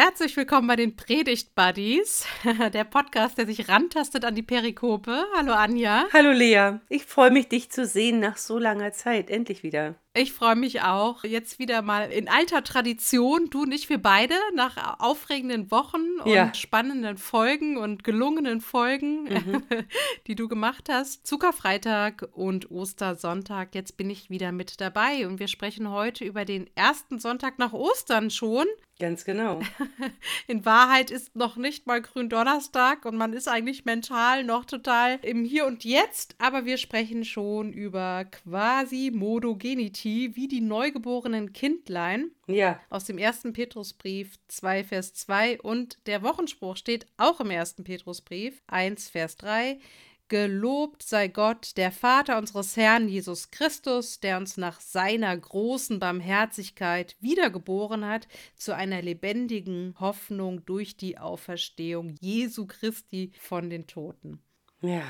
Herzlich willkommen bei den Predigt Buddies, der Podcast, der sich rantastet an die Perikope. Hallo Anja. Hallo Lea. Ich freue mich, dich zu sehen nach so langer Zeit. Endlich wieder. Ich freue mich auch. Jetzt wieder mal in alter Tradition, du und ich, wir beide, nach aufregenden Wochen und ja. spannenden Folgen und gelungenen Folgen, mhm. die du gemacht hast. Zuckerfreitag und Ostersonntag. Jetzt bin ich wieder mit dabei und wir sprechen heute über den ersten Sonntag nach Ostern schon. Ganz genau. In Wahrheit ist noch nicht mal Gründonnerstag und man ist eigentlich mental noch total im Hier und Jetzt, aber wir sprechen schon über quasi Modogenitie, wie die neugeborenen Kindlein. Ja. Aus dem ersten Petrusbrief 2, Vers 2 und der Wochenspruch steht auch im ersten Petrusbrief 1, Vers 3. Gelobt sei Gott, der Vater unseres Herrn Jesus Christus, der uns nach seiner großen Barmherzigkeit wiedergeboren hat zu einer lebendigen Hoffnung durch die Auferstehung Jesu Christi von den Toten. Ja,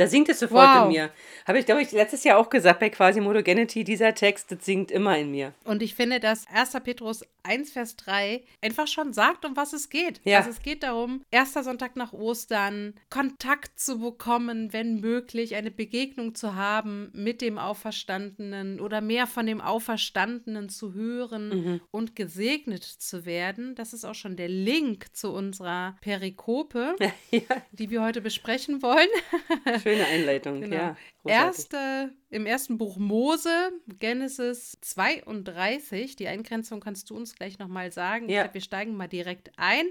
da singt es sofort wow. in mir. Habe ich, glaube ich, letztes Jahr auch gesagt bei Quasi-Modogenity, dieser Text, das singt immer in mir. Und ich finde, dass 1. Petrus 1, Vers 3 einfach schon sagt, um was es geht. Ja. Also es geht darum, erster Sonntag nach Ostern, Kontakt zu bekommen, wenn möglich, eine Begegnung zu haben mit dem Auferstandenen oder mehr von dem Auferstandenen zu hören mhm. und gesegnet zu werden. Das ist auch schon der Link zu unserer Perikope, ja. die wir heute besprechen wollen. Schön Schöne Einleitung, genau. ja. Erste, Im ersten Buch Mose, Genesis 32, die Eingrenzung kannst du uns gleich nochmal sagen. Ja. Glaub, wir steigen mal direkt ein.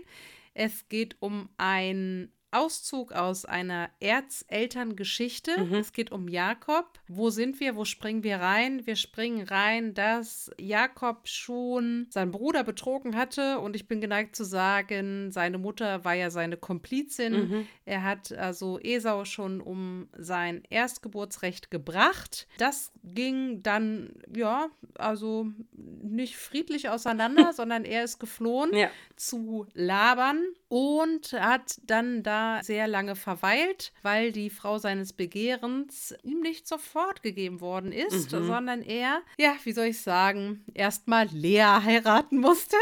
Es geht um ein Auszug aus einer Erzelterngeschichte. Mhm. Es geht um Jakob. Wo sind wir? Wo springen wir rein? Wir springen rein, dass Jakob schon seinen Bruder betrogen hatte und ich bin geneigt zu sagen, seine Mutter war ja seine Komplizin. Mhm. Er hat also Esau schon um sein Erstgeburtsrecht gebracht. Das ging dann, ja, also nicht friedlich auseinander, sondern er ist geflohen ja. zu Laban und hat dann da sehr lange verweilt, weil die Frau seines Begehrens ihm nicht sofort gegeben worden ist, mhm. sondern er, ja, wie soll ich sagen, erstmal Lea heiraten musste.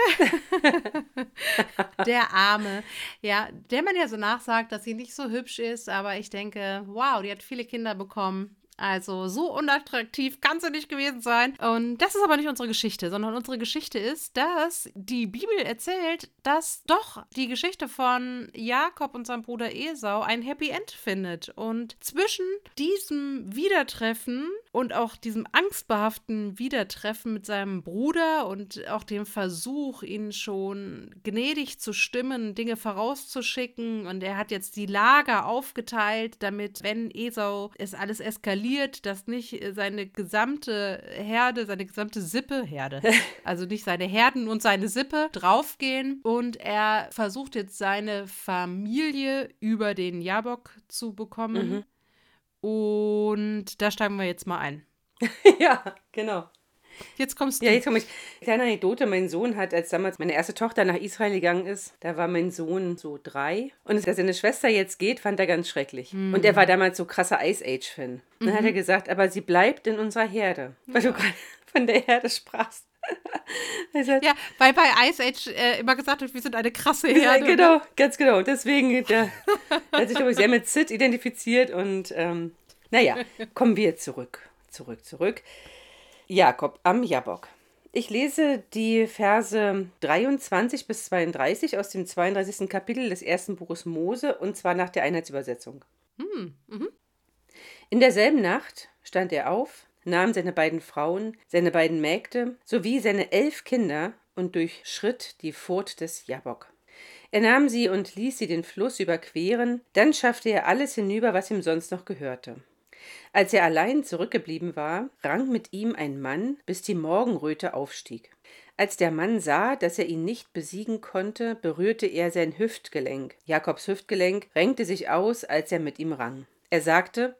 der Arme. Ja, der man ja so nachsagt, dass sie nicht so hübsch ist, aber ich denke, wow, die hat viele Kinder bekommen. Also so unattraktiv kann sie nicht gewesen sein. Und das ist aber nicht unsere Geschichte, sondern unsere Geschichte ist, dass die Bibel erzählt, dass doch die Geschichte von Jakob und seinem Bruder Esau ein Happy End findet. Und zwischen diesem Wiedertreffen und auch diesem angstbehaften Wiedertreffen mit seinem Bruder und auch dem Versuch, ihn schon gnädig zu stimmen, Dinge vorauszuschicken. Und er hat jetzt die Lager aufgeteilt, damit, wenn Esau es alles eskaliert, kontrolliert, dass nicht äh, seine gesamte Herde, seine gesamte Sippe, Herde, also nicht seine Herden und seine Sippe draufgehen. Und er versucht jetzt seine Familie über den Jabok zu bekommen. Mhm. Und da steigen wir jetzt mal ein. ja, genau. Jetzt kommst du. Ja, jetzt komme ich. Kleine Anekdote: Mein Sohn hat, als damals meine erste Tochter nach Israel gegangen ist, da war mein Sohn so drei. Und dass seine Schwester jetzt geht, fand er ganz schrecklich. Mhm. Und er war damals so krasser Ice Age-Fan. Dann mhm. hat er gesagt, aber sie bleibt in unserer Herde. Weil ja. du gerade von der Herde sprachst. ja, weil bei Ice Age äh, immer gesagt wird, wir sind eine krasse Herde. Ja, genau, ne? ganz genau. Deswegen der, hat sich, glaube ich, sehr mit Sid identifiziert. Und ähm, naja, kommen wir zurück. Zurück, zurück. Jakob am Jabok. Ich lese die Verse 23 bis 32 aus dem 32. Kapitel des ersten Buches Mose und zwar nach der Einheitsübersetzung. Hm, mhm. In derselben Nacht stand er auf, nahm seine beiden Frauen, seine beiden Mägde sowie seine elf Kinder und durchschritt die Furt des Jabok. Er nahm sie und ließ sie den Fluss überqueren, dann schaffte er alles hinüber, was ihm sonst noch gehörte. Als er allein zurückgeblieben war, rang mit ihm ein Mann, bis die Morgenröte aufstieg. Als der Mann sah, dass er ihn nicht besiegen konnte, berührte er sein Hüftgelenk. Jakobs Hüftgelenk renkte sich aus, als er mit ihm rang. Er sagte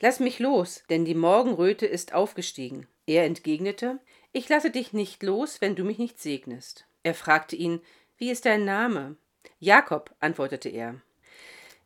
Lass mich los, denn die Morgenröte ist aufgestiegen. Er entgegnete Ich lasse dich nicht los, wenn du mich nicht segnest. Er fragte ihn Wie ist dein Name? Jakob, antwortete er.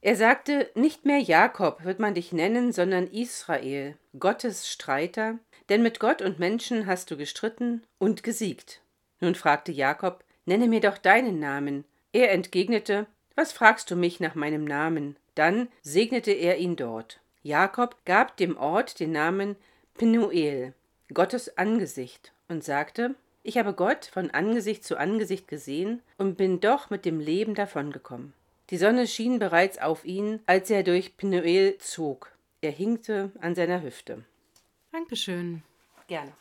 Er sagte, nicht mehr Jakob wird man dich nennen, sondern Israel, Gottes Streiter, denn mit Gott und Menschen hast du gestritten und gesiegt. Nun fragte Jakob, nenne mir doch deinen Namen. Er entgegnete, was fragst du mich nach meinem Namen? Dann segnete er ihn dort. Jakob gab dem Ort den Namen Penuel, Gottes Angesicht, und sagte, ich habe Gott von Angesicht zu Angesicht gesehen und bin doch mit dem Leben davongekommen. Die Sonne schien bereits auf ihn, als er durch Penuel zog. Er hinkte an seiner Hüfte. Dankeschön. Gerne.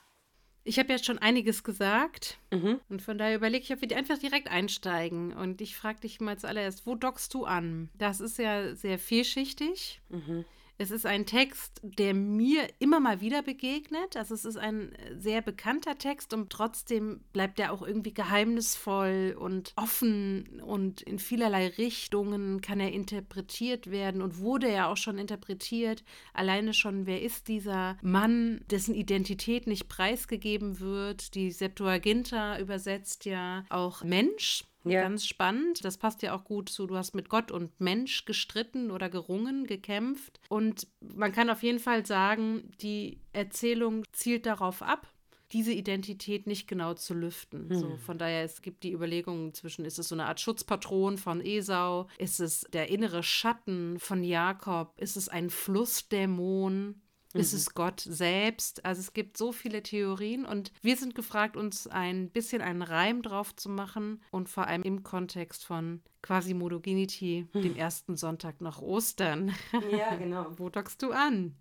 Ich habe jetzt schon einiges gesagt Mhm. und von daher überlege ich, ob wir einfach direkt einsteigen. Und ich frage dich mal zuallererst, wo dockst du an? Das ist ja sehr vielschichtig. Mhm. Es ist ein Text, der mir immer mal wieder begegnet. Also es ist ein sehr bekannter Text und trotzdem bleibt er auch irgendwie geheimnisvoll und offen und in vielerlei Richtungen kann er interpretiert werden und wurde ja auch schon interpretiert. Alleine schon, wer ist dieser Mann, dessen Identität nicht preisgegeben wird? Die Septuaginta übersetzt ja auch Mensch. Ja. Ganz spannend. Das passt ja auch gut zu, du hast mit Gott und Mensch gestritten oder gerungen, gekämpft. Und man kann auf jeden Fall sagen, die Erzählung zielt darauf ab, diese Identität nicht genau zu lüften. So, von daher, es gibt die Überlegungen zwischen, ist es so eine Art Schutzpatron von Esau? Ist es der innere Schatten von Jakob? Ist es ein Flussdämon? Ist es Gott selbst? Also es gibt so viele Theorien und wir sind gefragt, uns ein bisschen einen Reim drauf zu machen und vor allem im Kontext von Quasimodogenity, dem ersten Sonntag nach Ostern. Ja, genau. Wo dockst du an?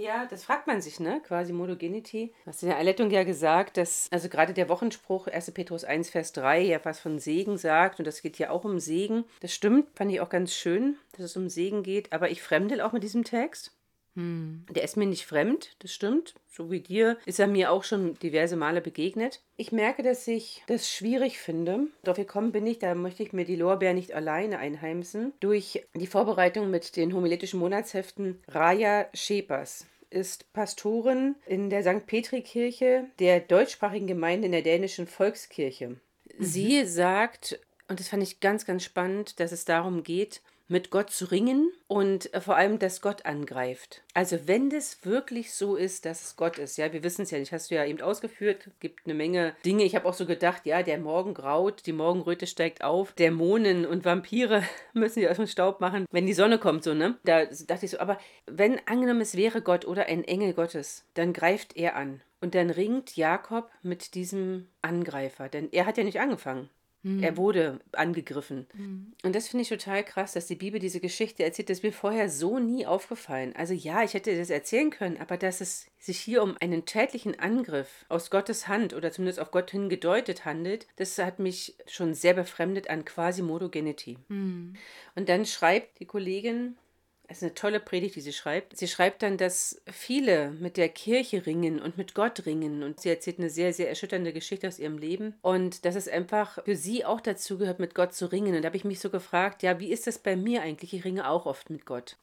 Ja, das fragt man sich, ne? Quasi Modogenity. Du hast in der Einleitung ja gesagt, dass, also gerade der Wochenspruch 1. Petrus 1, Vers 3 ja was von Segen sagt und das geht ja auch um Segen. Das stimmt, fand ich auch ganz schön, dass es um Segen geht, aber ich fremdel auch mit diesem Text. Der ist mir nicht fremd, das stimmt. So wie dir ist er mir auch schon diverse Male begegnet. Ich merke, dass ich das schwierig finde. Darauf gekommen bin ich, da möchte ich mir die Lorbeer nicht alleine einheimsen, durch die Vorbereitung mit den homiletischen Monatsheften Raja Schepers ist Pastorin in der St. Petri-Kirche der deutschsprachigen Gemeinde in der dänischen Volkskirche. Sie sagt, und das fand ich ganz, ganz spannend, dass es darum geht, mit Gott zu ringen und äh, vor allem, dass Gott angreift. Also wenn das wirklich so ist, dass es Gott ist, ja, wir wissen es ja nicht, hast du ja eben ausgeführt, gibt eine Menge Dinge. Ich habe auch so gedacht, ja, der Morgen graut, die Morgenröte steigt auf, Dämonen und Vampire müssen die aus dem Staub machen, wenn die Sonne kommt, so, ne? Da dachte ich so, aber wenn angenommen es wäre Gott oder ein Engel Gottes, dann greift er an. Und dann ringt Jakob mit diesem Angreifer, denn er hat ja nicht angefangen. Er wurde angegriffen. Und das finde ich total krass, dass die Bibel diese Geschichte erzählt. Das ist mir vorher so nie aufgefallen. Also ja, ich hätte das erzählen können, aber dass es sich hier um einen tätlichen Angriff aus Gottes Hand oder zumindest auf Gott hin gedeutet handelt, das hat mich schon sehr befremdet an quasi Modogenity. Und dann schreibt die Kollegin, es ist eine tolle Predigt, die sie schreibt. Sie schreibt dann, dass viele mit der Kirche ringen und mit Gott ringen. Und sie erzählt eine sehr, sehr erschütternde Geschichte aus ihrem Leben. Und dass es einfach für sie auch dazu gehört, mit Gott zu ringen. Und da habe ich mich so gefragt, ja, wie ist das bei mir eigentlich? Ich ringe auch oft mit Gott.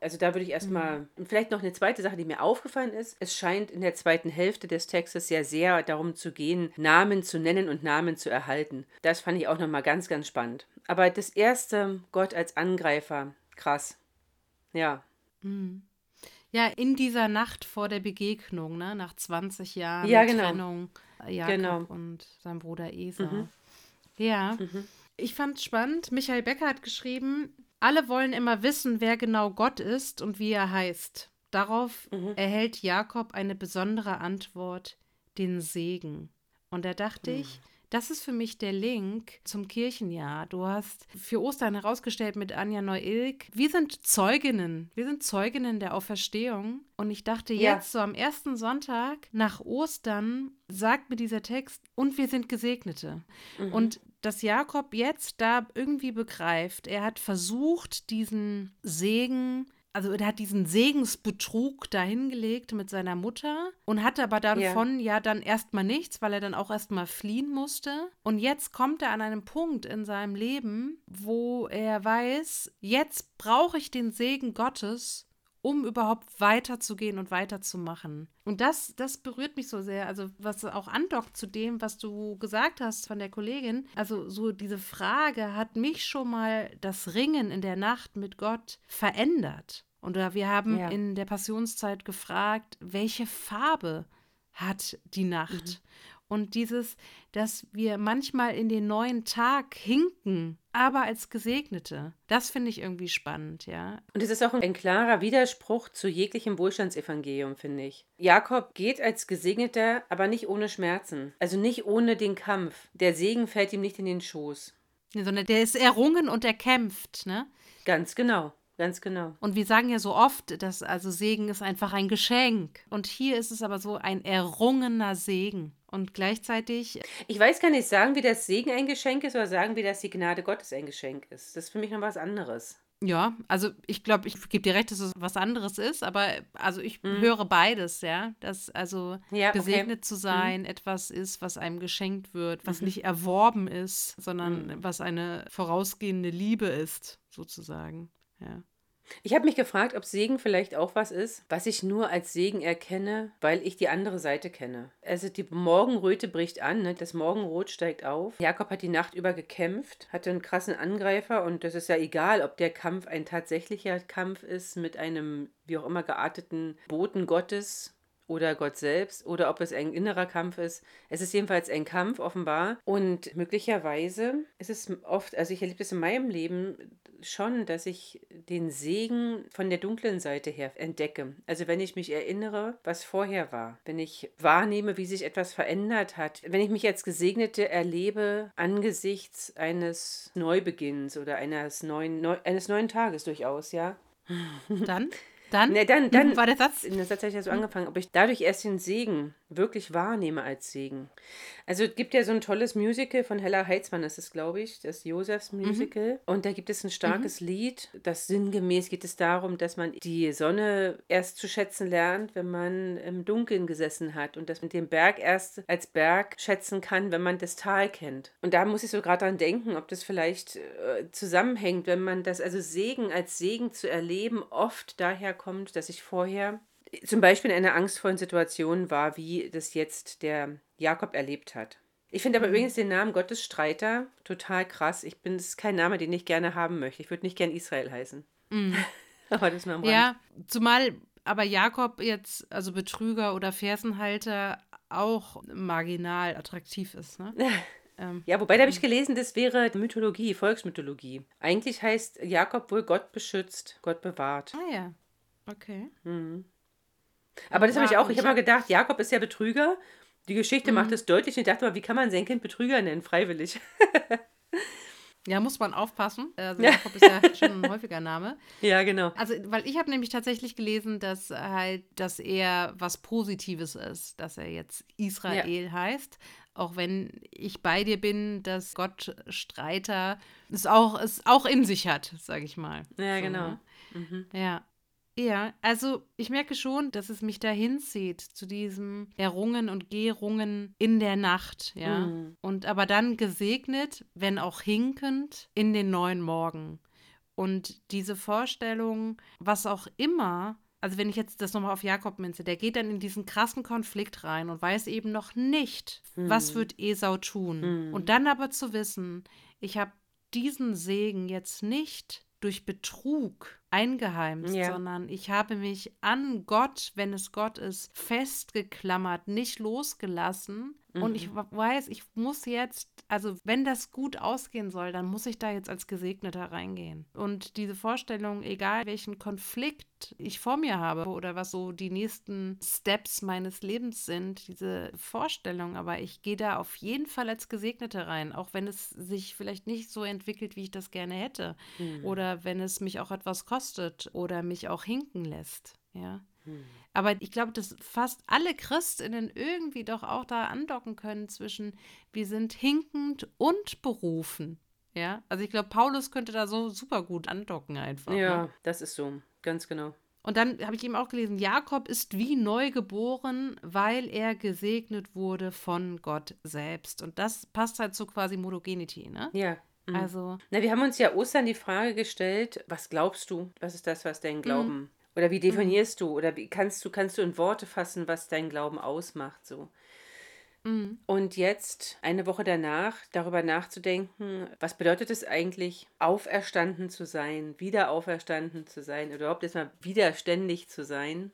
Also da würde ich erstmal, und vielleicht noch eine zweite Sache, die mir aufgefallen ist. Es scheint in der zweiten Hälfte des Textes ja sehr darum zu gehen, Namen zu nennen und Namen zu erhalten. Das fand ich auch nochmal ganz, ganz spannend. Aber das erste, Gott als Angreifer, krass. Ja. Ja, in dieser Nacht vor der Begegnung, ne, nach 20 Jahren Ja, genau. Trennung, äh, Jakob Genau. und sein Bruder Esau. Ja, ich fand spannend. Michael Becker hat geschrieben, alle wollen immer wissen, wer genau Gott ist und wie er heißt. Darauf erhält Jakob eine besondere Antwort, den Segen. Und da dachte ich, das ist für mich der Link zum Kirchenjahr. Du hast für Ostern herausgestellt mit Anja Neu-Ilk, wir sind Zeuginnen, wir sind Zeuginnen der Auferstehung. Und ich dachte Ja. jetzt so am ersten Sonntag nach Ostern sagt mir dieser Text, und wir sind Gesegnete. Und dass Jakob jetzt da irgendwie begreift, er hat versucht, diesen Segen also er hat diesen Segensbetrug dahingelegt mit seiner Mutter und hatte aber dann Ja. ja dann erstmal nichts, weil er dann auch erstmal fliehen musste. Und jetzt kommt er an einem Punkt in seinem Leben, wo er weiß, jetzt brauche ich den Segen Gottes, um überhaupt weiterzugehen und weiterzumachen. Und das, das berührt mich so sehr. Also, was auch andockt zu dem, was du gesagt hast von der Kollegin. Also, so diese Frage hat mich schon mal das Ringen in der Nacht mit Gott verändert. Und wir haben Ja. in der Passionszeit gefragt, welche Farbe hat die Nacht? Und dieses, dass wir manchmal in den neuen Tag hinken, aber als Gesegnete, das finde ich irgendwie spannend, ja. Und es ist auch ein klarer Widerspruch zu jeglichem Wohlstandsevangelium, finde ich. Jakob geht als Gesegneter, aber nicht ohne Schmerzen. Also nicht ohne den Kampf. Der Segen fällt ihm nicht in den Schoß. Nee, sondern der ist errungen und er kämpft, ne? Ganz genau. Ganz genau. Und wir sagen ja so oft, dass also Segen ist einfach ein Geschenk. Und hier ist es aber so ein errungener Segen. Und gleichzeitig. Ich weiß gar nicht, sagen wir, dass Segen ein Geschenk ist oder sagen wir, dass die Gnade Gottes ein Geschenk ist? Das ist für mich noch was anderes. Ja, also ich glaube, ich gebe dir recht, dass es was anderes ist, aber also ich mhm. höre beides, ja. Dass also ja, gesegnet okay. zu sein mhm. etwas ist, was einem geschenkt wird, was mhm. nicht erworben ist, sondern mhm. was eine vorausgehende Liebe ist, sozusagen. Ja. Ich habe mich gefragt, ob Segen vielleicht auch was ist, was ich nur als Segen erkenne, weil ich die andere Seite kenne. Also die Morgenröte bricht an, ne? das Morgenrot steigt auf. Jakob hat die Nacht über gekämpft, hatte einen krassen Angreifer und das ist ja egal, ob der Kampf ein tatsächlicher Kampf ist mit einem wie auch immer gearteten Boten Gottes oder Gott selbst oder ob es ein innerer Kampf ist. Es ist jedenfalls ein Kampf offenbar und möglicherweise ist es oft, also ich erlebe das in meinem Leben schon, dass ich den Segen von der dunklen Seite her entdecke. Also wenn ich mich erinnere, was vorher war, wenn ich wahrnehme, wie sich etwas verändert hat, wenn ich mich als Gesegnete erlebe angesichts eines Neubeginns oder eines neuen, neu, eines neuen Tages durchaus, ja. Dann? Dann? Nee, dann, dann war der Satz. Der Satz hat ja so angefangen, ob ich dadurch erst den Segen wirklich wahrnehme als Segen. Also es gibt ja so ein tolles Musical von Hella Heitzmann, das ist, glaube ich, das Josefs mhm. Musical. Mhm. Und da gibt es ein starkes mhm. Lied, das sinngemäß geht es darum, dass man die Sonne erst zu schätzen lernt, wenn man im Dunkeln gesessen hat und dass man den Berg erst als Berg schätzen kann, wenn man das Tal kennt. Und da muss ich so gerade dran denken, ob das vielleicht äh, zusammenhängt, wenn man das, also Segen als Segen zu erleben, oft daher kommt, dass ich vorher zum Beispiel in einer angstvollen Situation war, wie das jetzt der Jakob erlebt hat. Ich finde aber mhm. übrigens den Namen Gottesstreiter total krass. Ich bin, ist kein Name, den ich gerne haben möchte. Ich würde nicht gern Israel heißen. Mhm. aber das mal Ja, zumal aber Jakob jetzt, also Betrüger oder Fersenhalter, auch marginal attraktiv ist, ne? Ähm, ja, wobei da habe ich gelesen, das wäre Mythologie, Volksmythologie. Eigentlich heißt Jakob wohl Gott beschützt, Gott bewahrt. Ah ja, okay. Mhm. Aber das habe ich auch. Ich habe mal gedacht, Jakob ist ja Betrüger. Die Geschichte mhm. macht es deutlich. Ich dachte mal, wie kann man sein Kind Betrüger nennen, freiwillig? Ja, muss man aufpassen. Also Jakob ist ja schon ein häufiger Name. Ja, genau. Also, weil ich habe nämlich tatsächlich gelesen, dass halt, dass er was Positives ist, dass er jetzt Israel ja. heißt. Auch wenn ich bei dir bin, dass Gott Streiter es auch, es auch in sich hat, sage ich mal. Ja, so, genau. Ne? Mhm. Ja. Ja, also ich merke schon, dass es mich dahin zieht zu diesem Errungen und Gehrungen in der Nacht, ja. Mhm. Und aber dann gesegnet, wenn auch hinkend, in den neuen Morgen. Und diese Vorstellung, was auch immer, also wenn ich jetzt das nochmal auf Jakob minze, der geht dann in diesen krassen Konflikt rein und weiß eben noch nicht, mhm. was wird Esau tun. Mhm. Und dann aber zu wissen, ich habe diesen Segen jetzt nicht durch Betrug eingeheimst, ja. sondern ich habe mich an Gott, wenn es Gott ist, festgeklammert, nicht losgelassen. Mhm. Und ich mhm. weiß, ich muss jetzt, also wenn das gut ausgehen soll, dann muss ich da jetzt als Gesegneter reingehen. Und diese Vorstellung, egal welchen Konflikt ich vor mir habe oder was so die nächsten Steps meines Lebens sind, diese Vorstellung, aber ich gehe da auf jeden Fall als Gesegnete rein, auch wenn es sich vielleicht nicht so entwickelt, wie ich das gerne hätte. Mhm. Oder wenn es mich auch etwas kostet kostet oder mich auch hinken lässt. Ja. Hm. Aber ich glaube, dass fast alle Christinnen irgendwie doch auch da andocken können zwischen wir sind hinkend und berufen. Ja, also ich glaube, Paulus könnte da so super gut andocken einfach. Ja, ne? das ist so, ganz genau. Und dann habe ich eben auch gelesen, Jakob ist wie neu geboren, weil er gesegnet wurde von Gott selbst. Und das passt halt so quasi Modogenity, ne? Ja, Mhm. Also. Na, wir haben uns ja Ostern die Frage gestellt, was glaubst du? Was ist das, was dein mhm. Glauben? Mhm. Oder wie definierst mhm. du? Oder wie kannst du, kannst du in Worte fassen, was dein Glauben ausmacht? So. Mhm. Und jetzt, eine Woche danach, darüber nachzudenken, was bedeutet es eigentlich, auferstanden zu sein, wieder auferstanden zu sein, oder überhaupt erstmal widerständig zu sein?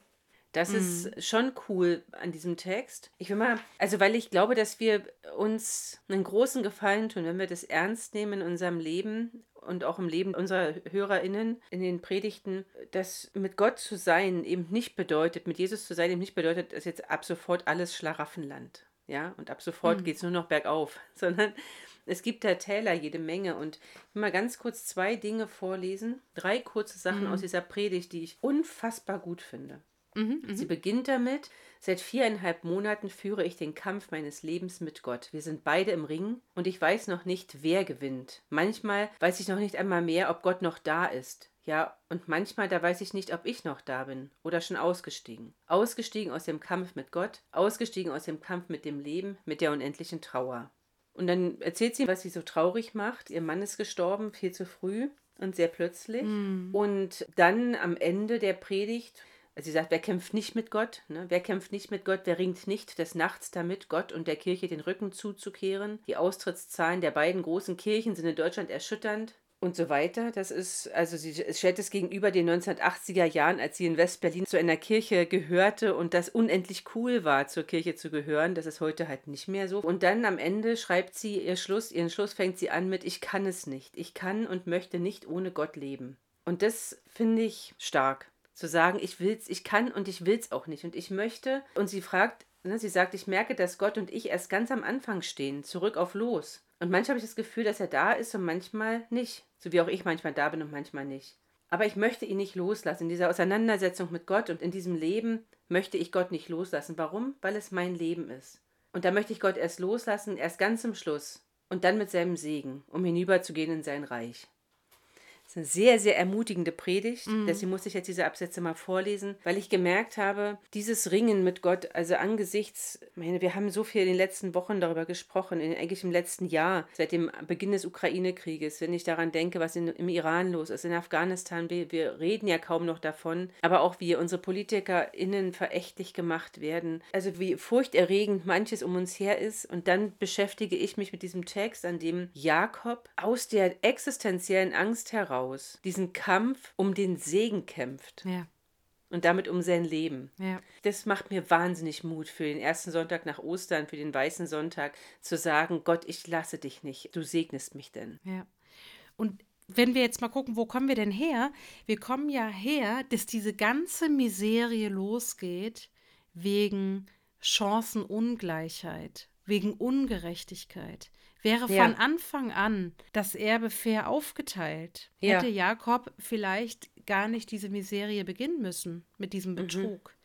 Das ist schon cool an diesem Text. Ich will mal, also weil ich glaube, dass wir uns einen großen Gefallen tun, wenn wir das ernst nehmen in unserem Leben und auch im Leben unserer HörerInnen in den Predigten, dass mit Gott zu sein eben nicht bedeutet, mit Jesus zu sein eben nicht bedeutet, dass jetzt ab sofort alles Schlaraffenland. Ja, und ab sofort mhm. geht es nur noch bergauf, sondern es gibt da Täler jede Menge. Und ich will mal ganz kurz zwei Dinge vorlesen. Drei kurze Sachen mhm. aus dieser Predigt, die ich unfassbar gut finde. Mhm, Sie mhm. beginnt damit, seit viereinhalb Monaten führe ich den Kampf meines Lebens mit Gott. Wir sind beide im Ring und ich weiß noch nicht, wer gewinnt. Manchmal weiß ich noch nicht einmal mehr, ob Gott noch da ist. Ja, und manchmal, da weiß ich nicht, ob ich noch da bin oder schon ausgestiegen. Ausgestiegen aus dem Kampf mit Gott, ausgestiegen aus dem Kampf mit dem Leben, mit der unendlichen Trauer. Und dann erzählt sie, was sie so traurig macht. Ihr Mann ist gestorben, viel zu früh und sehr plötzlich. Mm. Und dann am Ende der Predigt also sie sagt, wer kämpft nicht mit Gott? Ne? Wer kämpft nicht mit Gott? Wer ringt nicht des Nachts damit, Gott und der Kirche den Rücken zuzukehren? Die Austrittszahlen der beiden großen Kirchen sind in Deutschland erschütternd und so weiter. Das ist, also sie stellt es gegenüber den 1980er Jahren, als sie in West-Berlin zu einer Kirche gehörte und das unendlich cool war, zur Kirche zu gehören. Das ist heute halt nicht mehr so. Und dann am Ende schreibt sie ihr Schluss, ihren Schluss fängt sie an mit, ich kann es nicht. Ich kann und möchte nicht ohne Gott leben. Und das finde ich stark zu sagen, ich will's, ich kann und ich will's auch nicht und ich möchte. Und sie fragt, ne, sie sagt, ich merke, dass Gott und ich erst ganz am Anfang stehen, zurück auf los. Und manchmal habe ich das Gefühl, dass er da ist und manchmal nicht. So wie auch ich manchmal da bin und manchmal nicht. Aber ich möchte ihn nicht loslassen. In dieser Auseinandersetzung mit Gott und in diesem Leben möchte ich Gott nicht loslassen. Warum? Weil es mein Leben ist. Und da möchte ich Gott erst loslassen, erst ganz zum Schluss. Und dann mit seinem Segen, um hinüberzugehen in sein Reich. Das ist eine sehr, sehr ermutigende Predigt. Mhm. Deswegen muss ich jetzt diese Absätze mal vorlesen, weil ich gemerkt habe, dieses Ringen mit Gott, also angesichts, meine, wir haben so viel in den letzten Wochen darüber gesprochen, in, eigentlich im letzten Jahr, seit dem Beginn des Ukraine-Krieges, wenn ich daran denke, was in, im Iran los ist, in Afghanistan, wir, wir reden ja kaum noch davon, aber auch wie unsere PolitikerInnen verächtlich gemacht werden. Also wie furchterregend manches um uns her ist. Und dann beschäftige ich mich mit diesem Text, an dem Jakob aus der existenziellen Angst heraus heraus diesen Kampf um den Segen kämpft. Ja. Und damit um sein Leben. Ja. Das macht mir wahnsinnig Mut für den ersten Sonntag nach Ostern, für den weißen Sonntag, zu sagen, Gott, ich lasse dich nicht, du segnest mich denn. Ja. Und wenn wir jetzt mal gucken, wo kommen wir denn her? Wir kommen ja her, dass diese ganze Miserie losgeht wegen Chancenungleichheit, wegen Ungerechtigkeit. Wäre ja. von Anfang an das Erbe fair aufgeteilt, ja. hätte Jakob vielleicht gar nicht diese Miserie beginnen müssen mit diesem mhm. Betrug. Mhm.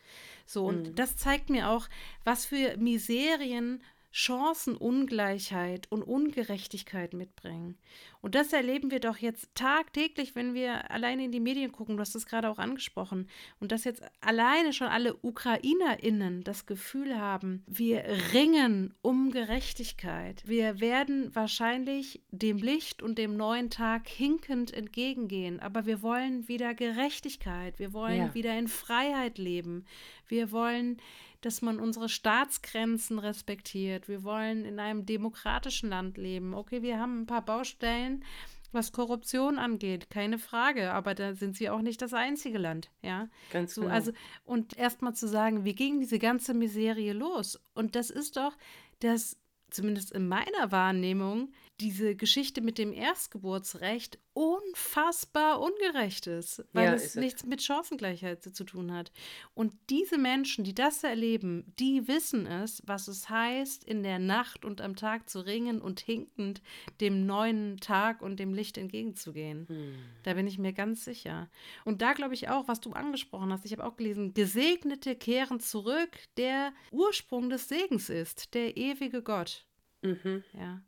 So, und mhm. das zeigt mir auch, was für Miserien Chancenungleichheit und Ungerechtigkeit mitbringen. Und das erleben wir doch jetzt tagtäglich, wenn wir alleine in die Medien gucken. Du hast es gerade auch angesprochen. Und dass jetzt alleine schon alle UkrainerInnen das Gefühl haben, wir ringen um Gerechtigkeit. Wir werden wahrscheinlich dem Licht und dem neuen Tag hinkend entgegengehen. Aber wir wollen wieder Gerechtigkeit. Wir wollen ja. wieder in Freiheit leben. Wir wollen dass man unsere Staatsgrenzen respektiert. Wir wollen in einem demokratischen Land leben. Okay, wir haben ein paar Baustellen, was Korruption angeht, keine Frage, aber da sind sie auch nicht das einzige Land, ja. Ganz so, genau. Also, und erstmal zu sagen, wie ging diese ganze Miserie los? Und das ist doch das, zumindest in meiner Wahrnehmung, diese Geschichte mit dem Erstgeburtsrecht unfassbar ungerecht ist, weil ja, es nichts mit Chancengleichheit zu tun hat. Und diese Menschen, die das erleben, die wissen es, was es heißt, in der Nacht und am Tag zu ringen und hinkend dem neuen Tag und dem Licht entgegenzugehen. Hm. Da bin ich mir ganz sicher. Und da glaube ich auch, was du angesprochen hast, ich habe auch gelesen, Gesegnete kehren zurück, der Ursprung des Segens ist, der ewige Gott. Mhm. Ja.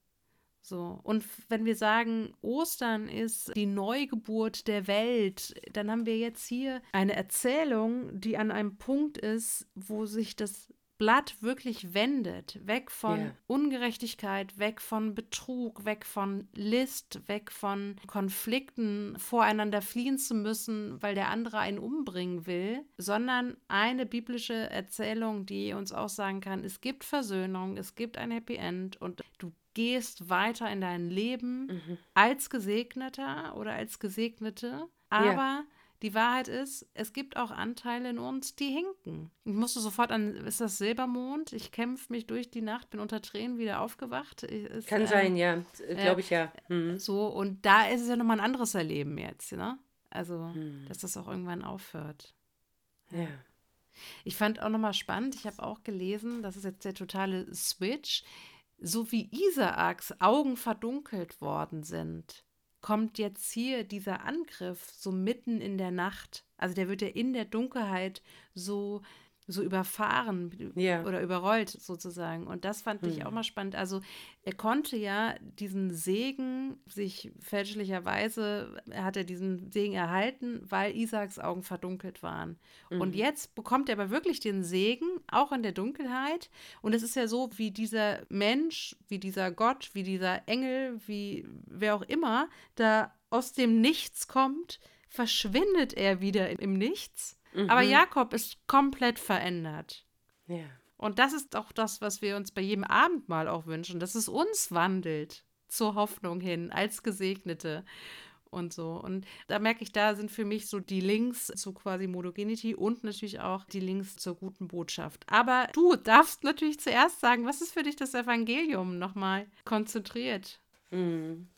So. Und wenn wir sagen, Ostern ist die Neugeburt der Welt, dann haben wir jetzt hier eine Erzählung, die an einem Punkt ist, wo sich das Blatt wirklich wendet, weg von yeah. Ungerechtigkeit, weg von Betrug, weg von List, weg von Konflikten, voreinander fliehen zu müssen, weil der andere einen umbringen will, sondern eine biblische Erzählung, die uns auch sagen kann, es gibt Versöhnung, es gibt ein Happy End und du gehst weiter in dein Leben mhm. als Gesegneter oder als Gesegnete, aber ja. die Wahrheit ist, es gibt auch Anteile in uns, die hinken. Ich musste sofort an, ist das Silbermond? Ich kämpfe mich durch die Nacht, bin unter Tränen wieder aufgewacht. Ist, Kann äh, sein, ja. Glaube ich ja. Mhm. So, und da ist es ja nochmal ein anderes Erleben jetzt, ne? Also, mhm. dass das auch irgendwann aufhört. Ja. Ich fand auch nochmal spannend, ich habe auch gelesen, das ist jetzt der totale Switch, so wie Isaaks Augen verdunkelt worden sind kommt jetzt hier dieser Angriff so mitten in der Nacht. Also der wird ja in der Dunkelheit so so überfahren ja. oder überrollt sozusagen. Und das fand hm. ich auch mal spannend. Also er konnte ja diesen Segen sich fälschlicherweise, er hat er diesen Segen erhalten, weil Isaaks Augen verdunkelt waren. Mhm. Und jetzt bekommt er aber wirklich den Segen, auch in der Dunkelheit. Und es ist ja so, wie dieser Mensch, wie dieser Gott, wie dieser Engel, wie wer auch immer, da aus dem Nichts kommt, verschwindet er wieder im Nichts Mhm. Aber Jakob ist komplett verändert. Ja. Und das ist auch das, was wir uns bei jedem Abendmahl auch wünschen, dass es uns wandelt zur Hoffnung hin, als Gesegnete und so. Und da merke ich, da sind für mich so die Links zu quasi Modogenity und natürlich auch die Links zur guten Botschaft. Aber du darfst natürlich zuerst sagen, was ist für dich das Evangelium nochmal konzentriert? Mhm.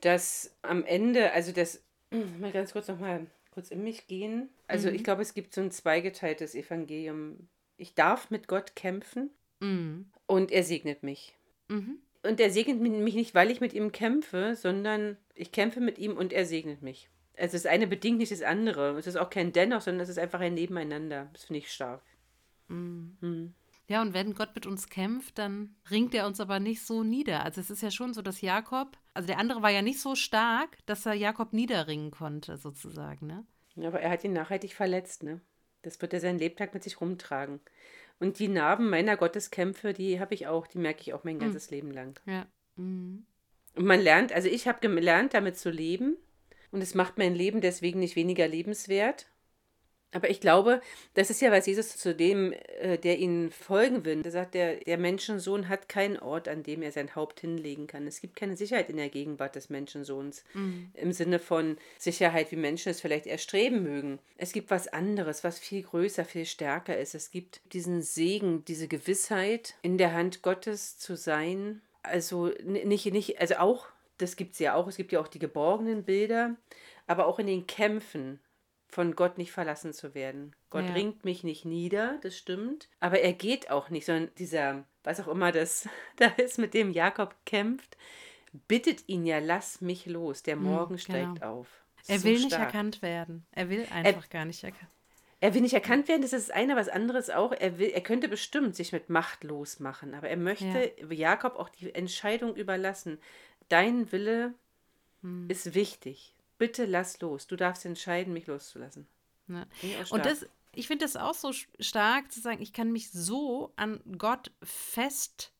Das am Ende, also das, mal ganz kurz nochmal kurz in mich gehen. Also mhm. ich glaube, es gibt so ein zweigeteiltes Evangelium. Ich darf mit Gott kämpfen mhm. und er segnet mich. Mhm. Und er segnet mich nicht, weil ich mit ihm kämpfe, sondern ich kämpfe mit ihm und er segnet mich. Also das eine bedingt nicht das andere. Es ist auch kein Dennoch, sondern es ist einfach ein Nebeneinander. Das finde ich stark. Mhm. Ja, und wenn Gott mit uns kämpft, dann ringt er uns aber nicht so nieder. Also es ist ja schon so, dass Jakob, also der andere war ja nicht so stark, dass er Jakob niederringen konnte, sozusagen, ne? Aber er hat ihn nachhaltig verletzt, ne? Das wird er sein Lebtag mit sich rumtragen. Und die Narben meiner Gotteskämpfe, die habe ich auch, die merke ich auch mein hm. ganzes mhm. Leben lang. Ja. Mhm. Und man lernt, also ich habe gelernt, damit zu leben. Und es macht mein Leben deswegen nicht weniger lebenswert. Aber ich glaube, das ist ja, was Jesus zu dem, äh, der ihnen folgen will. Der sagt, der, der Menschensohn hat keinen Ort, an dem er sein Haupt hinlegen kann. Es gibt keine Sicherheit in der Gegenwart des Menschensohns. Mhm. Im Sinne von Sicherheit, wie Menschen es vielleicht erstreben mögen. Es gibt was anderes, was viel größer, viel stärker ist. Es gibt diesen Segen, diese Gewissheit, in der Hand Gottes zu sein. Also nicht, nicht, also auch, das gibt es ja auch, es gibt ja auch die geborgenen Bilder, aber auch in den Kämpfen von Gott nicht verlassen zu werden. Gott ja. ringt mich nicht nieder, das stimmt, aber er geht auch nicht, sondern dieser, was auch immer das da ist, mit dem Jakob kämpft, bittet ihn ja, lass mich los, der hm, Morgen steigt genau. auf. Er will so nicht erkannt werden. Er will einfach er, gar nicht erkannt er will nicht erkannt werden, das ist das eine, was anderes auch. Er, will, er könnte bestimmt sich mit Macht losmachen, aber er möchte ja. Jakob auch die Entscheidung überlassen. Dein Wille hm. ist wichtig bitte lass los. Du darfst entscheiden, mich loszulassen. Ja. Und das, ich finde das auch so stark zu sagen, ich kann mich so an Gott fest,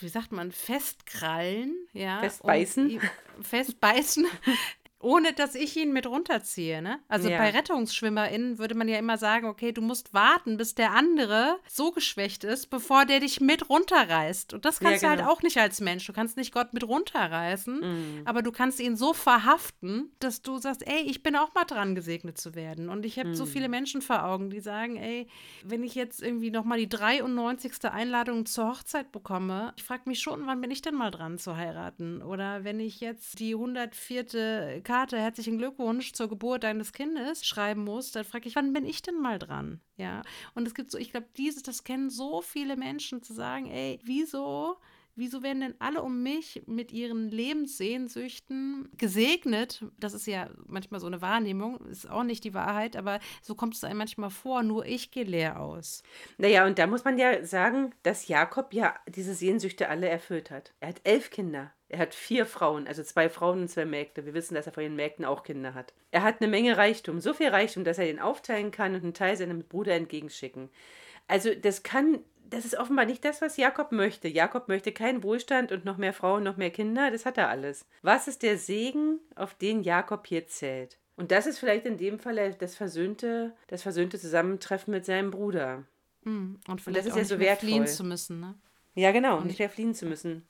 wie sagt man, festkrallen, ja. Festbeißen. Festbeißen, ohne dass ich ihn mit runterziehe. Ne? Also ja. bei RettungsschwimmerInnen würde man ja immer sagen, okay, du musst warten, bis der andere so geschwächt ist, bevor der dich mit runterreißt. Und das kannst ja, genau. du halt genau. auch nicht als Mensch. Du kannst nicht Gott mit runterreißen, mhm. aber du kannst ihn so verhaften, dass du sagst, ey, ich bin auch mal dran, gesegnet zu werden. Und ich habe mhm. so viele Menschen vor Augen, die sagen, ey, wenn ich jetzt irgendwie nochmal die 93. Einladung zur Hochzeit bekomme, ich frage mich schon, wann bin ich denn mal dran zu heiraten? Oder wenn ich jetzt die 104. Karte herzlichen Glückwunsch zur Geburt deines Kindes schreiben muss, dann frage ich, wann bin ich denn mal dran? Ja. Und es gibt so, ich glaube, dieses, das kennen so viele Menschen zu sagen, ey, wieso wieso werden denn alle um mich mit ihren Lebenssehnsüchten gesegnet? Das ist ja manchmal so eine Wahrnehmung, ist auch nicht die Wahrheit, aber so kommt es einem manchmal vor, nur ich gehe leer aus. Naja, und da muss man ja sagen, dass Jakob ja diese Sehnsüchte alle erfüllt hat. Er hat elf Kinder. Er hat vier Frauen, also zwei Frauen und zwei Mägde. Wir wissen, dass er von den Mägden auch Kinder hat. Er hat eine Menge Reichtum, so viel Reichtum, dass er den aufteilen kann und einen Teil seinem Bruder entgegenschicken. Also das kann das ist offenbar nicht das, was Jakob möchte. Jakob möchte keinen Wohlstand und noch mehr Frauen, noch mehr Kinder. Das hat er alles. Was ist der Segen, auf den Jakob hier zählt? Und das ist vielleicht in dem Fall das versöhnte, das versöhnte Zusammentreffen mit seinem Bruder. Mm, und, und das ist ja so wertvoll. fliehen zu müssen, ne? Ja, genau, und nicht mehr fliehen zu müssen.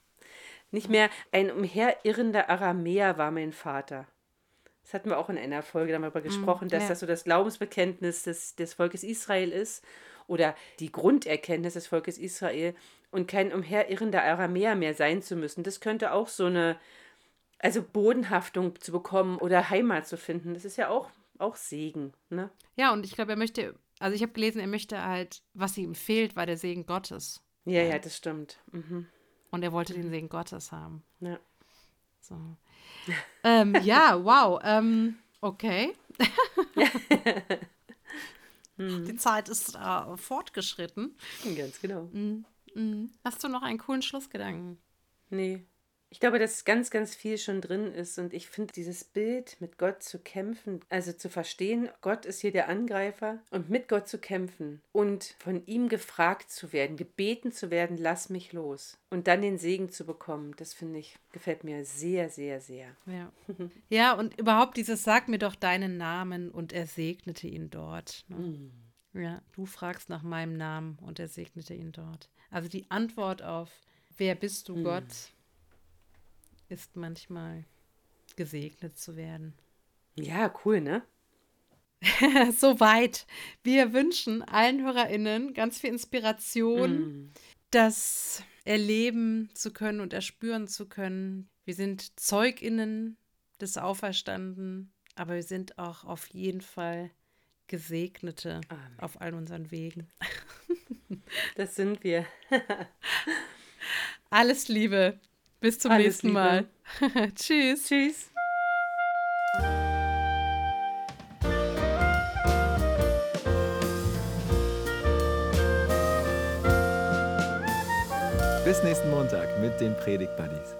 Nicht mehr ein umherirrender Aramäer war mein Vater, Das hatten wir auch in einer Folge darüber gesprochen, dass ja. das so das Glaubensbekenntnis des, des Volkes Israel ist oder die Grunderkenntnis des Volkes Israel und kein umherirrender Aramäer mehr sein zu müssen. Das könnte auch so eine, also Bodenhaftung zu bekommen oder Heimat zu finden. Das ist ja auch, auch Segen. Ne? Ja, und ich glaube, er möchte, also ich habe gelesen, er möchte halt, was ihm fehlt, war der Segen Gottes. Ja, ja, das stimmt. Mhm. Und er wollte den Segen Gottes haben. Ja. So. ähm, ja, wow. Ähm, okay. Die Zeit ist äh, fortgeschritten. Ganz genau. Mhm. Hast du noch einen coolen Schlussgedanken? Nee. Ich glaube, dass ganz, ganz viel schon drin ist. Und ich finde dieses Bild, mit Gott zu kämpfen, also zu verstehen, Gott ist hier der Angreifer und mit Gott zu kämpfen und von ihm gefragt zu werden, gebeten zu werden, lass mich los. Und dann den Segen zu bekommen, das finde ich, gefällt mir sehr, sehr, sehr. Ja. ja, und überhaupt dieses Sag mir doch deinen Namen und er segnete ihn dort. Ne? Ja, du fragst nach meinem Namen und er segnete ihn dort. Also die Antwort auf Wer bist du, Gott, ist manchmal gesegnet zu werden. Ja, cool, ne? Soweit. Wir wünschen allen HörerInnen ganz viel Inspiration, das erleben zu können und erspüren zu können. Wir sind ZeugInnen des Auferstanden, aber wir sind auch auf jeden Fall Gesegnete Amen. auf all unseren Wegen. Das sind wir. Alles Liebe. Bis zum Alles nächsten Liebe. Mal. Tschüss. Tschüss. Bis nächsten Montag mit den Predigt Buddies.